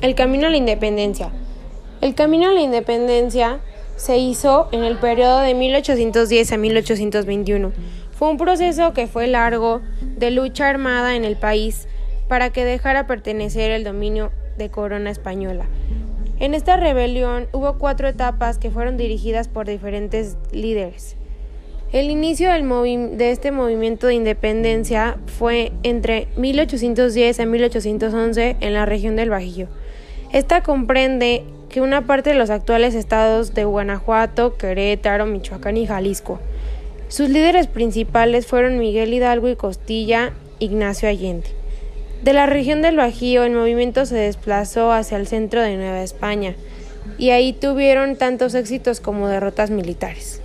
El camino a la independencia. El camino a la independencia se hizo en el periodo de 1810 a 1821. Fue un proceso que fue largo de lucha armada en el país para que dejara pertenecer el dominio de corona española. En esta rebelión hubo cuatro etapas que fueron dirigidas por diferentes líderes. El inicio de este movimiento de independencia fue entre 1810 a 1811 en la región del Bajío. Esta comprende que una parte de los actuales estados de Guanajuato, Querétaro, Michoacán y Jalisco. Sus líderes principales fueron Miguel Hidalgo y Costilla, Ignacio Allende. De la región del Bajío, el movimiento se desplazó hacia el centro de Nueva España, y ahí tuvieron tantos éxitos como derrotas militares.